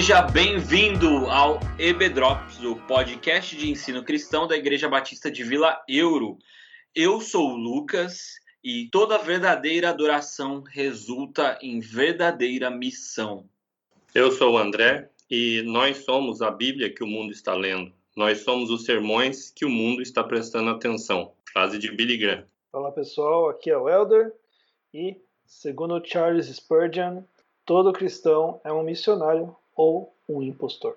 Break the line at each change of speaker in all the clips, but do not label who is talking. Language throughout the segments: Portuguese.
Seja bem-vindo ao EBDrops, o podcast de ensino cristão da Igreja Batista de Vila Euro. Eu sou o Lucas e toda verdadeira adoração resulta em verdadeira missão.
Eu sou o André e nós somos a Bíblia que o mundo está lendo. Nós somos os sermões que o mundo está prestando atenção. Frase de Billy Graham.
Olá pessoal, aqui é o Elder e, segundo Charles Spurgeon, todo cristão é um missionário ou um impostor.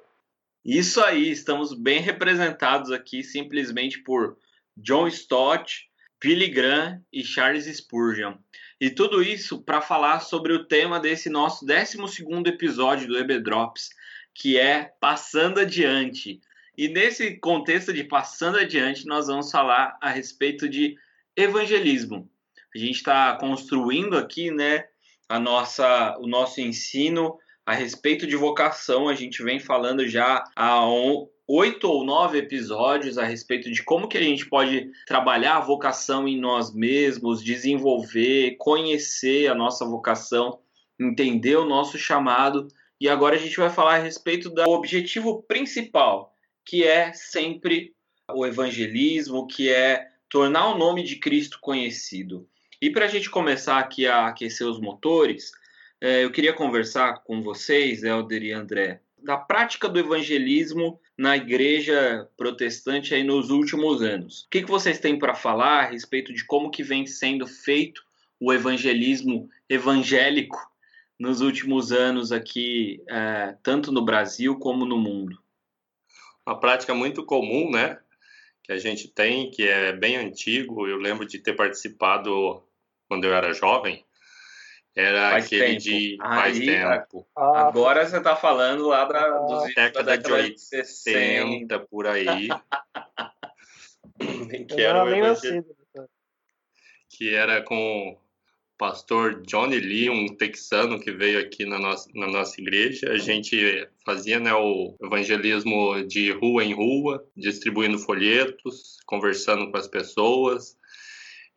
Isso aí, estamos bem representados aqui simplesmente por John Stott, Billy Graham e Charles Spurgeon. E tudo isso para falar sobre o tema desse nosso 12 episódio do EB Drops, que é Passando Adiante. E nesse contexto de Passando Adiante, nós vamos falar a respeito de evangelismo. A gente está construindo aqui né, a nossa, o nosso ensino a respeito de vocação. A gente vem falando já há oito ou nove episódios a respeito de como que a gente pode trabalhar a vocação em nós mesmos, desenvolver, conhecer a nossa vocação, entender o nosso chamado. E agora a gente vai falar a respeito do objetivo principal, que é sempre o evangelismo, que é tornar o nome de Cristo conhecido. E para a gente começar aqui a aquecer os motores, eu queria conversar com vocês, Helder e André, da prática do evangelismo na igreja protestante aí nos últimos anos. O que, que vocês têm para falar a respeito de como que vem sendo feito o evangelismo evangélico nos últimos anos aqui, é, tanto no Brasil como no mundo?
Uma prática muito comum, né? Que a gente tem, que é bem antigo. Eu lembro de ter participado quando eu era jovem, era faz aquele tempo. de faz Aí, tempo.
Ah, agora você está falando lá da, ah,
dos década, da década de 60, por aí. que era né? que era com o pastor Johnny Lee, um texano que veio aqui na nossa, na nossa igreja. A gente fazia né, o evangelismo de rua em rua, distribuindo folhetos, conversando com as pessoas,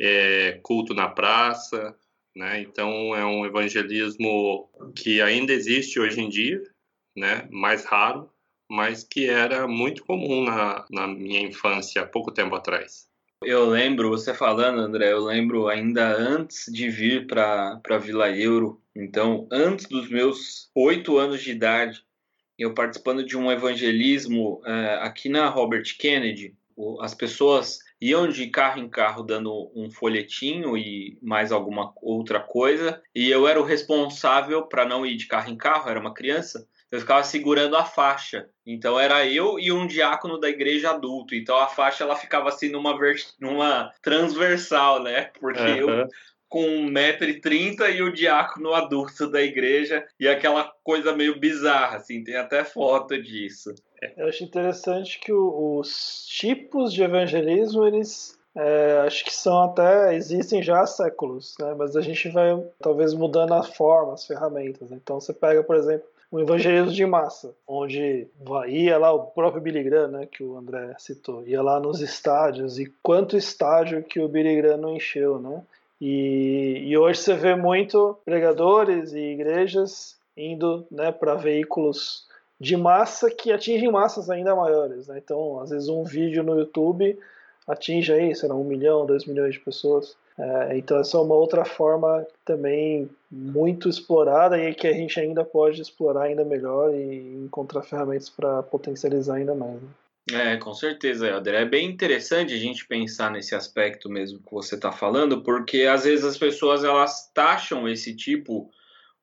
é, culto na praça, né? Então é um evangelismo que ainda existe hoje em dia, né? Mais raro, mas que era muito comum na, na minha infância, há pouco tempo atrás.
Eu lembro, você falando, André, eu lembro ainda antes de vir para Vila Euro, então antes dos meus oito anos de idade, eu participando de um evangelismo é, aqui na Robert Kennedy, as pessoas iam de carro em carro dando um folhetinho e mais alguma outra coisa, e eu era o responsável para não ir de carro em carro, era uma criança, eu ficava segurando a faixa. Então era eu e um diácono da igreja adulto. Então a faixa ela ficava assim numa, numa transversal, né? Porque uhum. eu com 1,30m e o diácono adulto da igreja e aquela coisa meio bizarra, assim, tem até foto disso.
Eu acho interessante que os tipos de evangelismo, eles é, acho que são até, existem já há séculos, né? mas a gente vai talvez mudando a forma, as ferramentas. Então você pega, por exemplo, o evangelismo de massa, onde ia lá o próprio Billy Graham, né, que o André citou, ia lá nos estádios, e quanto estádio que o Billy Graham não encheu, né? E, e hoje você vê muito pregadores e igrejas indo né, para veículos de massa que atingem massas ainda maiores. Né? Então, às vezes, um vídeo no YouTube atinge aí, sei lá, um milhão, dois milhões de pessoas. É, então, essa é uma outra forma também muito explorada e que a gente ainda pode explorar ainda melhor e encontrar ferramentas para potencializar ainda mais. Né?
É, com certeza, Helder. É bem interessante a gente pensar nesse aspecto mesmo que você está falando, porque às vezes as pessoas elas taxam esse tipo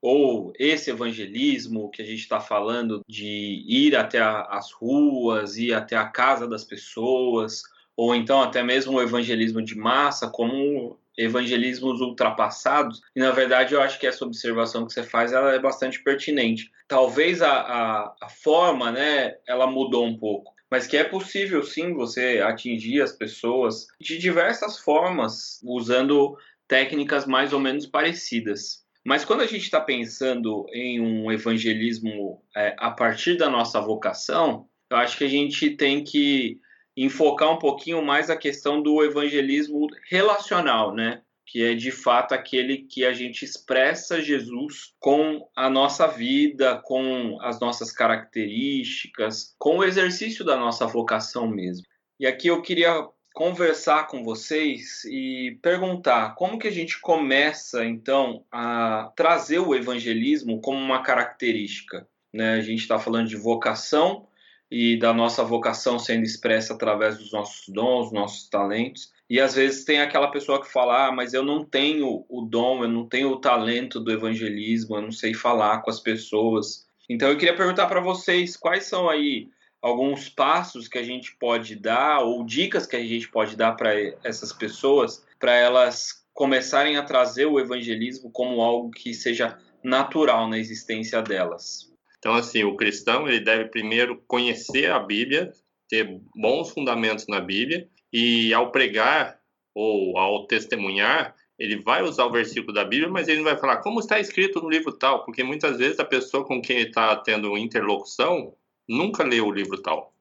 ou esse evangelismo que a gente está falando de ir até a, as ruas, ir até a casa das pessoas, ou então até mesmo o evangelismo de massa como evangelismos ultrapassados. E na verdade eu acho que essa observação que você faz ela é bastante pertinente. Talvez a, a, a forma, né, ela mudou um pouco mas que é possível sim você atingir as pessoas de diversas formas, usando técnicas mais ou menos parecidas. Mas quando a gente está pensando em um evangelismo é, a partir da nossa vocação, eu acho que a gente tem que enfocar um pouquinho mais a questão do evangelismo relacional, né? que é de fato aquele que a gente expressa Jesus com a nossa vida, com as nossas características, com o exercício da nossa vocação mesmo. E aqui eu queria conversar com vocês e perguntar como que a gente começa então a trazer o evangelismo como uma característica. Né? A gente está falando de vocação e da nossa vocação sendo expressa através dos nossos dons, nossos talentos. E às vezes tem aquela pessoa que fala: ah, mas eu não tenho o dom, eu não tenho o talento do evangelismo, eu não sei falar com as pessoas. Então eu queria perguntar para vocês quais são aí alguns passos que a gente pode dar ou dicas que a gente pode dar para essas pessoas para elas começarem a trazer o evangelismo como algo que seja natural na existência delas.
Então, assim, o cristão ele deve primeiro conhecer a Bíblia, ter bons fundamentos na Bíblia e ao pregar ou ao testemunhar, ele vai usar o versículo da Bíblia, mas ele não vai falar como está escrito no livro tal, porque muitas vezes a pessoa com quem ele está tendo interlocução nunca leu o livro tal.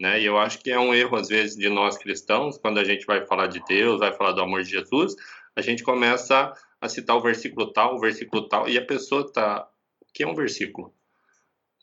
Né? E eu acho que é um erro, às vezes, de nós cristãos, quando a gente vai falar de Deus, vai falar do amor de Jesus, a gente começa a citar o versículo tal, o versículo tal, e a pessoa está. O que é um versículo?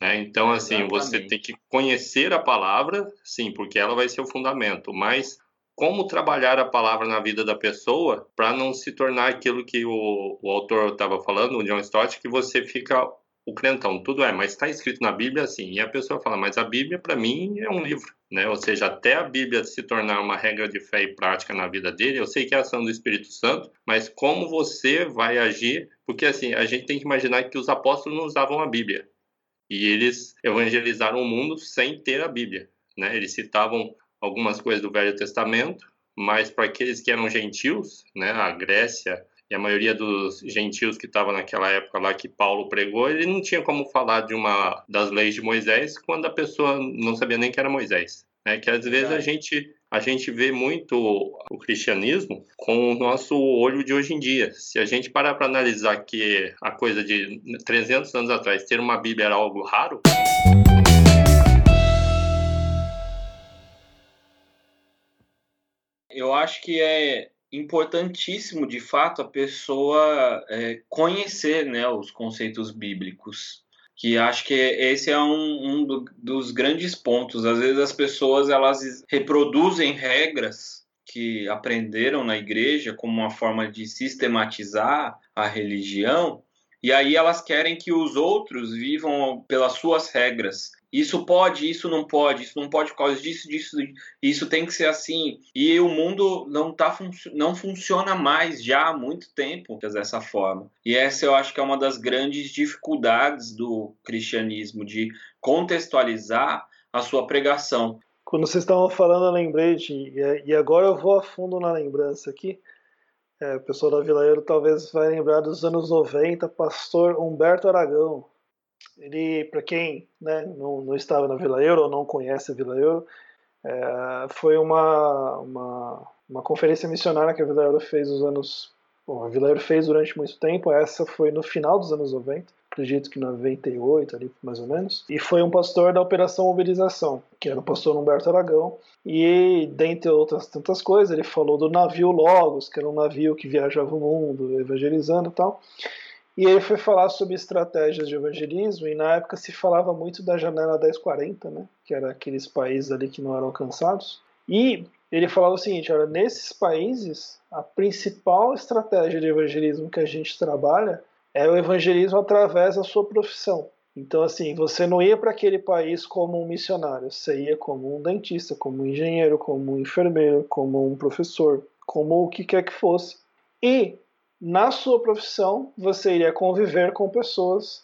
Né? Então, assim, Exatamente. você tem que conhecer a palavra, sim, porque ela vai ser o fundamento, mas como trabalhar a palavra na vida da pessoa para não se tornar aquilo que o, o autor estava falando, o John Stott, que você fica o crentão, tudo é, mas está escrito na Bíblia assim. E a pessoa fala, mas a Bíblia para mim é um livro, né? Ou seja, até a Bíblia se tornar uma regra de fé e prática na vida dele, eu sei que é a ação do Espírito Santo, mas como você vai agir? Porque assim, a gente tem que imaginar que os apóstolos não usavam a Bíblia. E eles evangelizaram o mundo sem ter a Bíblia, né? Eles citavam algumas coisas do Velho Testamento, mas para aqueles que eram gentios, né, a Grécia, e a maioria dos gentios que estavam naquela época lá que Paulo pregou, ele não tinha como falar de uma das leis de Moisés quando a pessoa não sabia nem que era Moisés. Né? Que às vezes a gente a gente vê muito o cristianismo com o nosso olho de hoje em dia. Se a gente parar para analisar que a coisa de 300 anos atrás ter uma Bíblia era algo raro,
eu acho que é importantíssimo, de fato, a pessoa é, conhecer né, os conceitos bíblicos. Que acho que esse é um, um do, dos grandes pontos. Às vezes as pessoas elas reproduzem regras que aprenderam na igreja como uma forma de sistematizar a religião, e aí elas querem que os outros vivam pelas suas regras isso pode, isso não pode, isso não pode por causa disso, disso, isso tem que ser assim. E o mundo não tá não funciona mais já há muito tempo dessa forma. E essa eu acho que é uma das grandes dificuldades do cristianismo de contextualizar a sua pregação.
Quando vocês estavam falando, eu lembrei de, e agora eu vou a fundo na lembrança aqui. É, o pessoal da Vila Euro talvez vai lembrar dos anos 90, pastor Humberto Aragão, ele, para quem né, não, não, estava na Vila Euro ou não conhece a Vila Euro, é, foi uma, uma, uma, conferência missionária que a Vila Euro fez nos anos. Bom, a Vila Euro fez durante muito tempo, essa foi no final dos anos 90, acredito que 98, ali mais ou menos. E foi um pastor da Operação Mobilização, que era o pastor Humberto Aragão. E, dentre outras tantas coisas, ele falou do navio Logos, que era um navio que viajava o mundo evangelizando e tal. E ele foi falar sobre estratégias de evangelismo, e na época se falava muito da janela 1040, né, que era aqueles países ali que não eram alcançados. E ele falava o seguinte: olha, nesses países, a principal estratégia de evangelismo que a gente trabalha é o evangelismo através da sua profissão. Então, assim, você não ia para aquele país como um missionário, você ia como um dentista, como um engenheiro, como um enfermeiro, como um professor, como o que quer que fosse. E na sua profissão você iria conviver com pessoas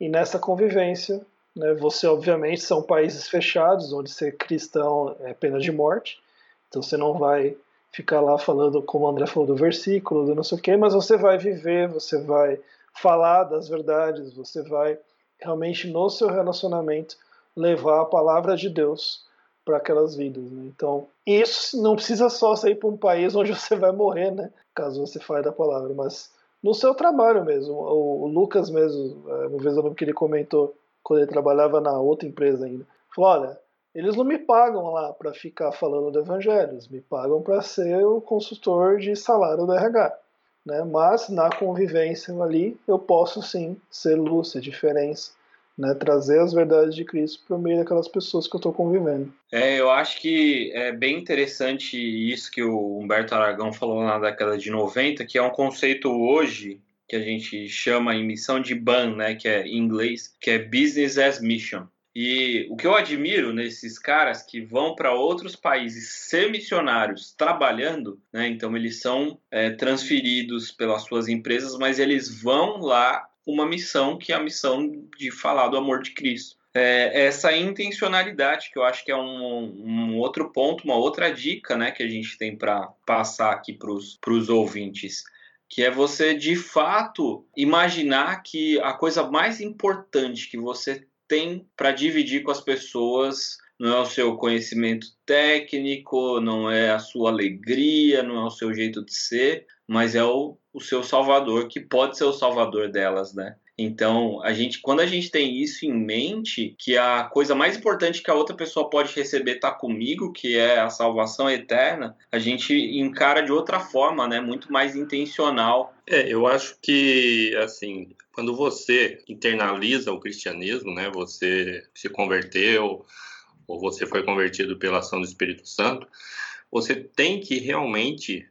e nessa convivência, né, você obviamente são países fechados onde ser cristão é pena de morte, então você não vai ficar lá falando como o André falou do versículo, do não sei o quê, mas você vai viver, você vai falar das verdades, você vai realmente no seu relacionamento levar a palavra de Deus para aquelas vidas. Né? Então, isso não precisa só sair para um país onde você vai morrer, né? Caso você fale da palavra, mas no seu trabalho mesmo. O, Lucas mesmo, é, uma vez eu lembro que ele comentou, quando ele trabalhava na outra empresa ainda, falou, olha, eles não me pagam lá para ficar falando do evangelho, eles me pagam para ser o consultor de salário do RH. né? Mas na convivência ali eu posso sim ser luz, ser diferença, né? Trazer as verdades de Cristo para o meio daquelas pessoas que eu estou convivendo.
É, eu acho que é bem interessante isso que o Humberto Aragão falou na década de 90, que é um conceito hoje que a gente chama em missão de BAN, né, que é em inglês, que é Business as Mission. E o que eu admiro nesses caras que vão para outros países ser missionários trabalhando, né? Então eles são é, transferidos pelas suas empresas, mas eles vão lá uma missão que é a missão de falar do amor de Cristo. É, essa intencionalidade que eu acho que é um, um, outro ponto, uma outra dica, né, que a gente tem para passar aqui para os ouvintes que é você de fato imaginar que a coisa mais importante que você tem para dividir com as pessoas não é o seu conhecimento técnico, não é a sua alegria, não é o seu jeito de ser, mas é o, o seu salvador, que pode ser o salvador delas, né? Então, a gente, quando a gente tem isso em mente, que a coisa mais importante que a outra pessoa pode receber está comigo, que é a salvação eterna, a gente encara de outra forma, né? Muito mais intencional.
É, eu acho que, assim, quando você internaliza o cristianismo, né? Você se converteu ou você foi convertido pela ação do Espírito Santo, você tem que realmente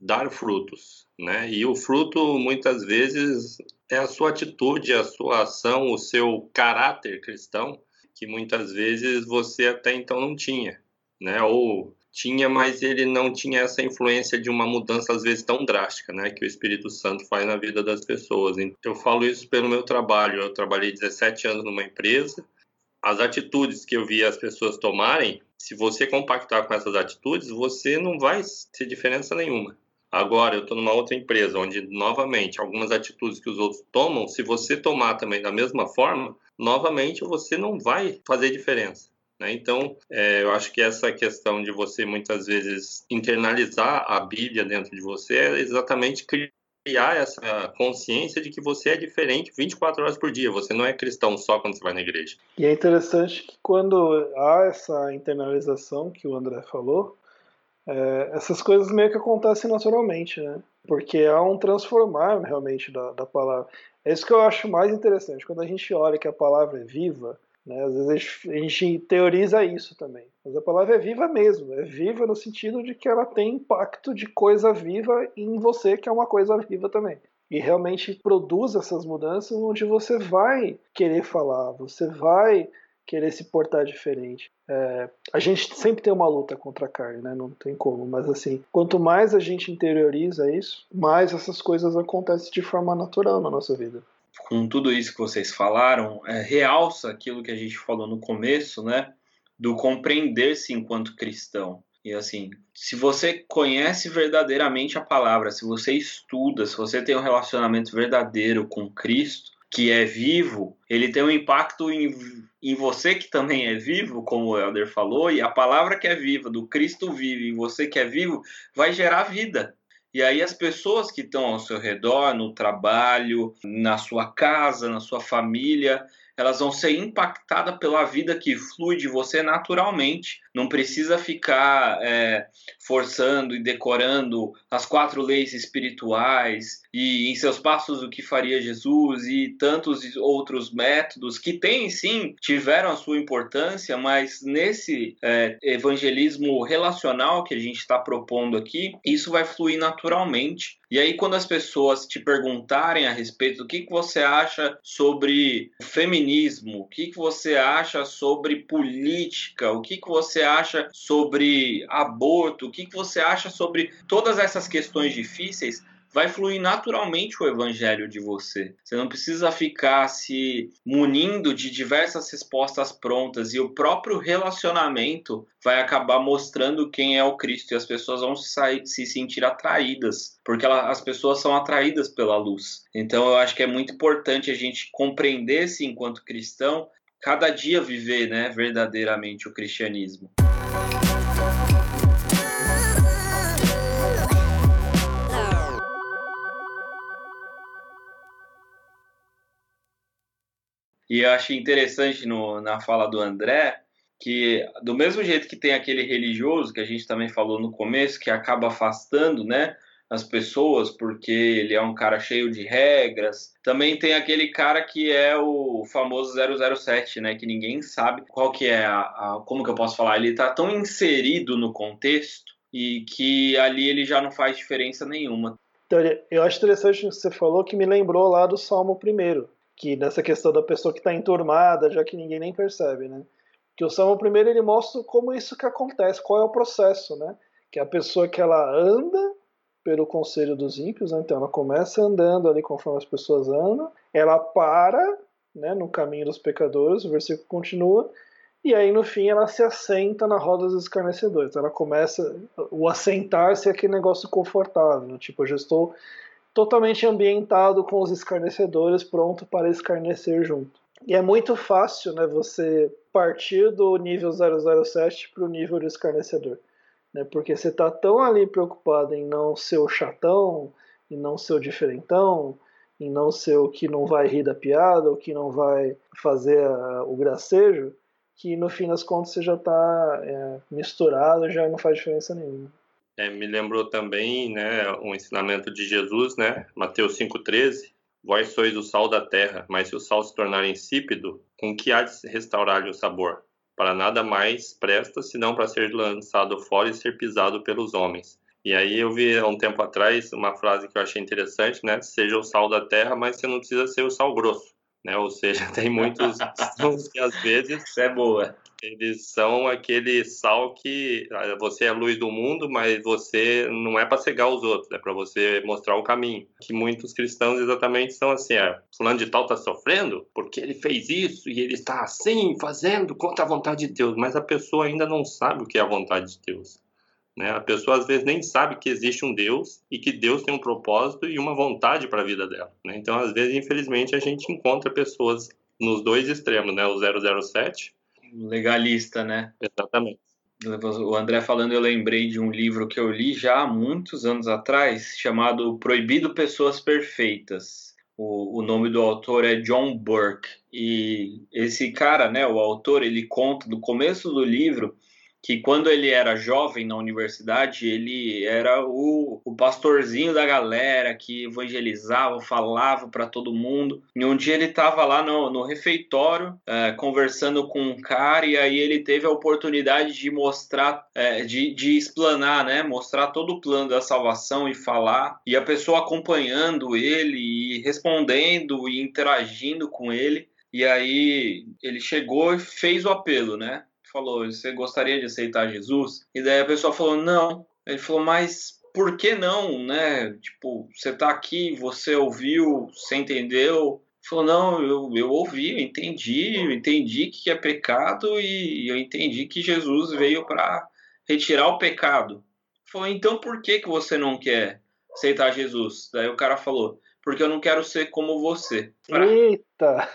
dar frutos, né? E o fruto muitas vezes é a sua atitude, a sua ação, o seu caráter cristão, que muitas vezes você até então não tinha, né? Ou tinha, mas ele não tinha essa influência de uma mudança às vezes tão drástica, né, que o Espírito Santo faz na vida das pessoas. Então, eu falo isso pelo meu trabalho. Eu trabalhei 17 anos numa empresa. As atitudes que eu vi as pessoas tomarem, se você compactar com essas atitudes, você não vai ter diferença nenhuma. Agora, eu estou numa outra empresa, onde, novamente, algumas atitudes que os outros tomam, se você tomar também da mesma forma, novamente você não vai fazer diferença. Né? Então, é, eu acho que essa questão de você, muitas vezes, internalizar a Bíblia dentro de você é exatamente criar essa consciência de que você é diferente 24 horas por dia. Você não é cristão só quando você vai na igreja.
E é interessante que quando há essa internalização que o André falou, é, essas coisas meio que acontecem naturalmente, né? Porque há um transformar realmente da, da palavra. É isso que eu acho mais interessante. Quando a gente olha que a palavra é viva, né, às vezes a gente, teoriza isso também. Mas a palavra é viva mesmo. É viva no sentido de que ela tem impacto de coisa viva em você, que é uma coisa viva também e realmente produz essas mudanças onde você vai querer falar, você vai querer se portar diferente. É, a gente sempre tem uma luta contra a carne, né? Não tem como. Mas assim, quanto mais a gente interioriza isso, mais essas coisas acontecem de forma natural na nossa vida.
Com tudo isso que vocês falaram, é, realça aquilo que a gente falou no começo, né? Do compreender-se enquanto cristão. E assim, se você conhece verdadeiramente a palavra, se você estuda, se você tem um relacionamento verdadeiro com Cristo, que é vivo, ele tem um impacto em, em você que também é vivo, como o Elder falou, e a palavra que é viva, do Cristo vivo em você que é vivo, vai gerar vida. E aí as pessoas que estão ao seu redor, no trabalho, na sua casa, na sua família, elas vão ser impactadas pela vida que flui de você naturalmente. Não precisa ficar é, forçando e decorando as quatro leis espirituais e em seus passos o que faria Jesus e tantos outros métodos que têm sim tiveram a sua importância, mas nesse é, evangelismo relacional que a gente está propondo aqui, isso vai fluir naturalmente. E aí, quando as pessoas te perguntarem a respeito do que, que você acha sobre feminismo, o que, que você acha sobre política, o que, que você acha sobre aborto, o que, que você acha sobre todas essas questões difíceis, vai fluir naturalmente o evangelho de você. Você não precisa ficar se munindo de diversas respostas prontas e o próprio relacionamento vai acabar mostrando quem é o Cristo e as pessoas vão se, se sentir atraídas, porque ela, as pessoas são atraídas pela luz. Então eu acho que é muito importante a gente compreender-se enquanto cristão, cada dia viver, né, verdadeiramente o cristianismo. E eu achei interessante no, na fala do André que, do mesmo jeito que tem aquele religioso que a gente também falou no começo, que acaba afastando né, as pessoas porque ele é um cara cheio de regras. Também tem aquele cara que é o famoso 007, né, que ninguém sabe qual que é a, a como que eu posso falar, ele tá tão inserido no contexto e que ali ele já não faz diferença nenhuma.
Então, eu acho interessante o que você falou, que me lembrou lá do Salmo primeiro, que nessa questão da pessoa que está enturmada, já que ninguém nem percebe, né? Que o Salmo primeiro ele mostra como isso que acontece, qual é o processo, né? Que é a pessoa que ela anda pelo conselho dos ímpios, né? então ela começa andando ali conforme as pessoas andam, ela para né, no caminho dos pecadores, o versículo continua, e aí no fim ela se assenta na roda dos escarnecedores. Ela começa o assentar-se é aquele negócio confortável, tipo, eu já estou totalmente ambientado com os escarnecedores, pronto para escarnecer junto. E é muito fácil, né, você partir do nível 007 para o nível do escarnecedor né? Porque você está tão ali preocupado em não ser o chatão, em não ser o diferentão, em não ser o que não vai rir da piada, o que não vai fazer a, o gracejo, que no fim das contas você já está é, misturado, já não faz diferença nenhuma.
É, me lembrou também, né, um ensinamento de Jesus, né, Mateus 5:13, vós sois o sal da terra, mas se o sal se tornar insípido, com que há de restaurar-lhe o sabor? Para nada mais presta senão para ser lançado fora e ser pisado pelos homens. E aí eu vi há um tempo atrás uma frase que eu achei interessante, né? Seja o sal da terra, mas você não precisa ser o sal grosso, né? Ou seja, tem muitos que às vezes
Isso é boa.
Eles são aquele sal que ah, você é luz do mundo, mas você não é para cegar os outros, é para você mostrar o caminho. Que muitos cristãos exatamente são assim, é, fulano de tal está sofrendo porque ele fez isso e ele está assim, fazendo contra a vontade de Deus, mas a pessoa ainda não sabe o que é a vontade de Deus. Né? A pessoa às vezes nem sabe que existe um Deus e que Deus tem um propósito e uma vontade para a vida dela. Né? Então, às vezes, infelizmente, a gente encontra pessoas nos dois extremos, né? O 007
legalista, né?
Exatamente.
O André falando, eu lembrei de um livro que eu li já há muitos anos atrás, chamado Proibido Pessoas Perfeitas. O, o nome do autor é John Burke. E esse cara, né, o autor, ele conta do começo do livro que quando ele era jovem na universidade, ele era o, o pastorzinho da galera que evangelizava, falava para todo mundo. E um dia ele estava lá no, no refeitório é, conversando com um cara e aí ele teve a oportunidade de mostrar, é, de, de explanar, né? Mostrar todo o plano da salvação e falar. E a pessoa acompanhando ele e respondendo e interagindo com ele. E aí ele chegou e fez o apelo, né? Falou: Você gostaria de aceitar Jesus? E daí a pessoa falou: Não. Ele falou: Mas por que não, né? Tipo, você tá aqui, você ouviu, você entendeu? Ele falou: Não, eu, eu ouvi, eu entendi, eu entendi que é pecado e eu entendi que Jesus veio para retirar o pecado. Ele falou: Então por que, que você não quer aceitar Jesus? Daí o cara falou: Porque eu não quero ser como você.
Eita!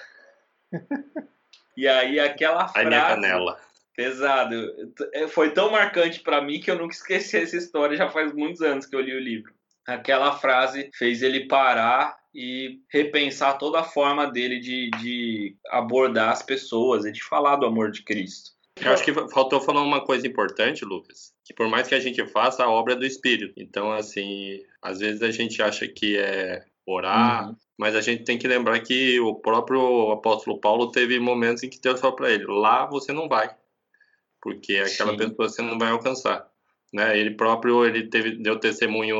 E aí aquela frase.
Ai, minha canela.
Pesado. É, foi tão marcante para mim que eu nunca esqueci essa história. Já faz muitos anos que eu li o livro. Aquela frase fez ele parar e repensar toda a forma dele de, de abordar as pessoas e de falar do amor de Cristo.
Eu acho que faltou falar uma coisa importante, Lucas, que por mais que a gente faça, a obra é do Espírito. Então, assim, às vezes a gente acha que é orar, uhum. mas a gente tem que lembrar que o próprio apóstolo Paulo teve momentos em que Deus falou para ele: lá você não vai, porque aquela Sim. pessoa você não vai alcançar. Né? Ele próprio ele teve deu testemunho,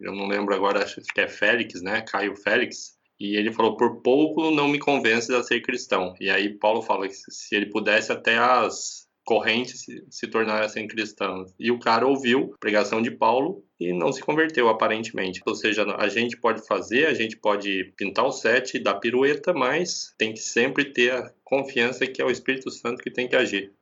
eu não lembro agora, acho que é Félix, né? Caio Félix, e ele falou: por pouco não me convence a ser cristão. E aí Paulo fala que se ele pudesse até as correntes se, se tornassem cristãs. E o cara ouviu a pregação de Paulo e não se converteu aparentemente. Ou seja, a gente pode fazer, a gente pode pintar o set, dar pirueta, mas tem que sempre ter a confiança que é o Espírito Santo que tem que agir.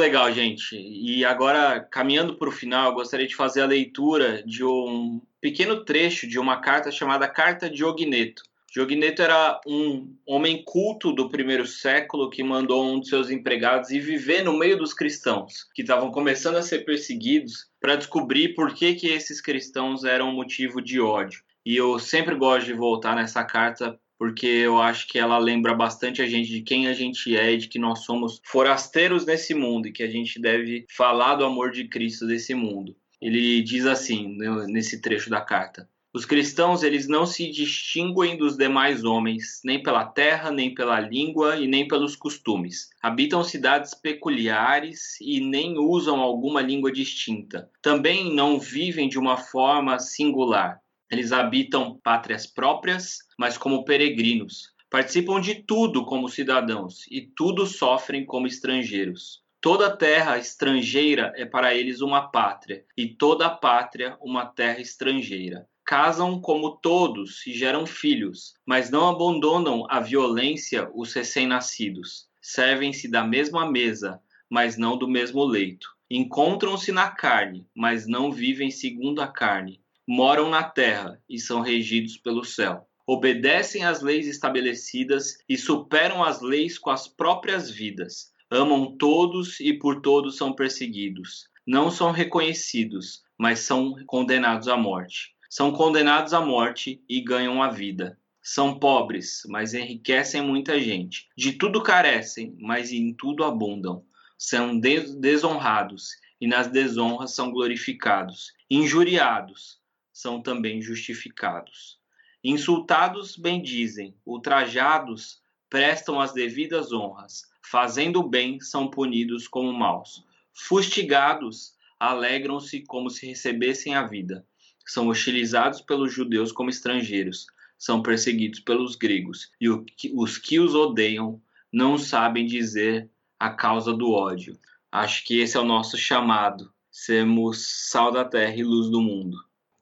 Legal, gente. E agora, caminhando para o final, gostaria de fazer a leitura de um pequeno trecho de uma carta chamada Carta de Ogneto. Diogneto era um homem culto do primeiro século que mandou um de seus empregados ir viver no meio dos cristãos, que estavam começando a ser perseguidos, para descobrir por que, que esses cristãos eram motivo de ódio. E eu sempre gosto de voltar nessa carta porque eu acho que ela lembra bastante a gente de quem a gente é de que nós somos forasteiros nesse mundo e que a gente deve falar do amor de Cristo desse mundo. Ele diz assim, nesse trecho da carta: os cristãos eles não se distinguem dos demais homens, nem pela terra, nem pela língua e nem pelos costumes. Habitam cidades peculiares e nem usam alguma língua distinta. Também não vivem de uma forma singular. Eles habitam pátrias próprias, mas como peregrinos. Participam de tudo como cidadãos e tudo sofrem como estrangeiros. Toda terra estrangeira é para eles uma pátria, e toda pátria uma terra estrangeira casam como todos e geram filhos, mas não abandonam a violência os recém-nascidos. Servem-se da mesma mesa, mas não do mesmo leito. Encontram-se na carne, mas não vivem segundo a carne. Moram na terra e são regidos pelo céu. Obedecem às leis estabelecidas e superam as leis com as próprias vidas. Amam todos e por todos são perseguidos. Não são reconhecidos, mas são condenados à morte são condenados à morte e ganham a vida. São pobres, mas enriquecem muita gente. De tudo carecem, mas em tudo abundam. São desonrados e nas desonras são glorificados. Injuriados, são também justificados. Insultados, bendizem. Ultrajados, prestam as devidas honras. Fazendo bem, são punidos como maus. Fustigados, alegram-se como se recebessem a vida são hostilizados pelos judeus como estrangeiros, são perseguidos pelos gregos, e os que os odeiam não sabem dizer a causa do ódio. Acho que esse é o nosso chamado, sermos sal da terra e luz do mundo.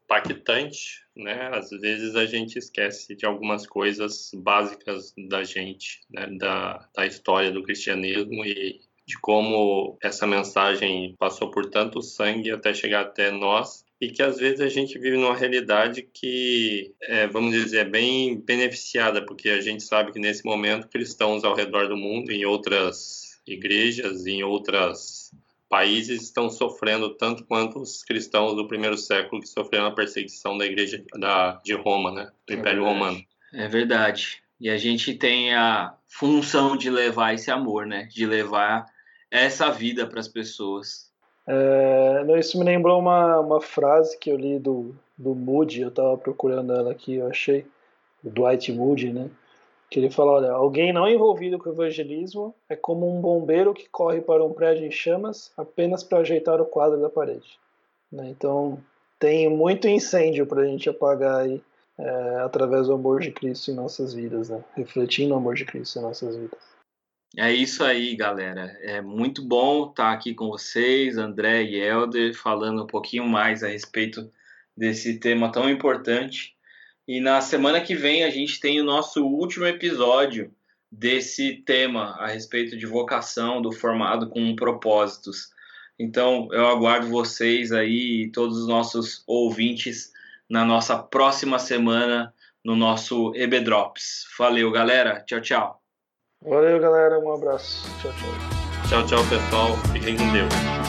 Impactante, né? Às vezes a gente esquece de algumas coisas básicas da gente, né? da, da história do cristianismo e de como essa mensagem passou por tanto sangue até chegar até nós e que às vezes a gente vive numa realidade que, é, vamos dizer, é bem beneficiada, porque a gente sabe que nesse momento cristãos ao redor do mundo, em outras igrejas, em outros países, estão sofrendo tanto quanto os cristãos do primeiro século que sofreram a perseguição da igreja da, de Roma, né, do é Império Romano.
É verdade. E a gente tem a função de levar esse amor, né, de levar essa vida para as pessoas.
É, isso me lembrou uma, uma frase que eu li do, do Moody, eu estava procurando ela aqui, eu achei, do Dwight Moody, né? Que ele fala, olha, alguém não envolvido com o evangelismo é como um bombeiro que corre para um prédio em chamas apenas para ajeitar o quadro da parede. Né? Então, tem muito incêndio para a gente apagar aí é, através do amor de Cristo em nossas vidas, né? refletindo o amor de Cristo em nossas vidas.
É isso aí, galera. É muito bom estar aqui com vocês, André e Helder, falando um pouquinho mais a respeito desse tema tão importante. E na semana que vem a gente tem o nosso último episódio desse tema a respeito de vocação, do formado com propósitos. Então eu aguardo vocês aí e todos os nossos ouvintes na nossa próxima semana no nosso EB Drops. Valeu, galera. Tchau, tchau.
Valeu, galera. Um abraço. Tchau, tchau.
Tchau, tchau, pessoal. Fiquem com Deus.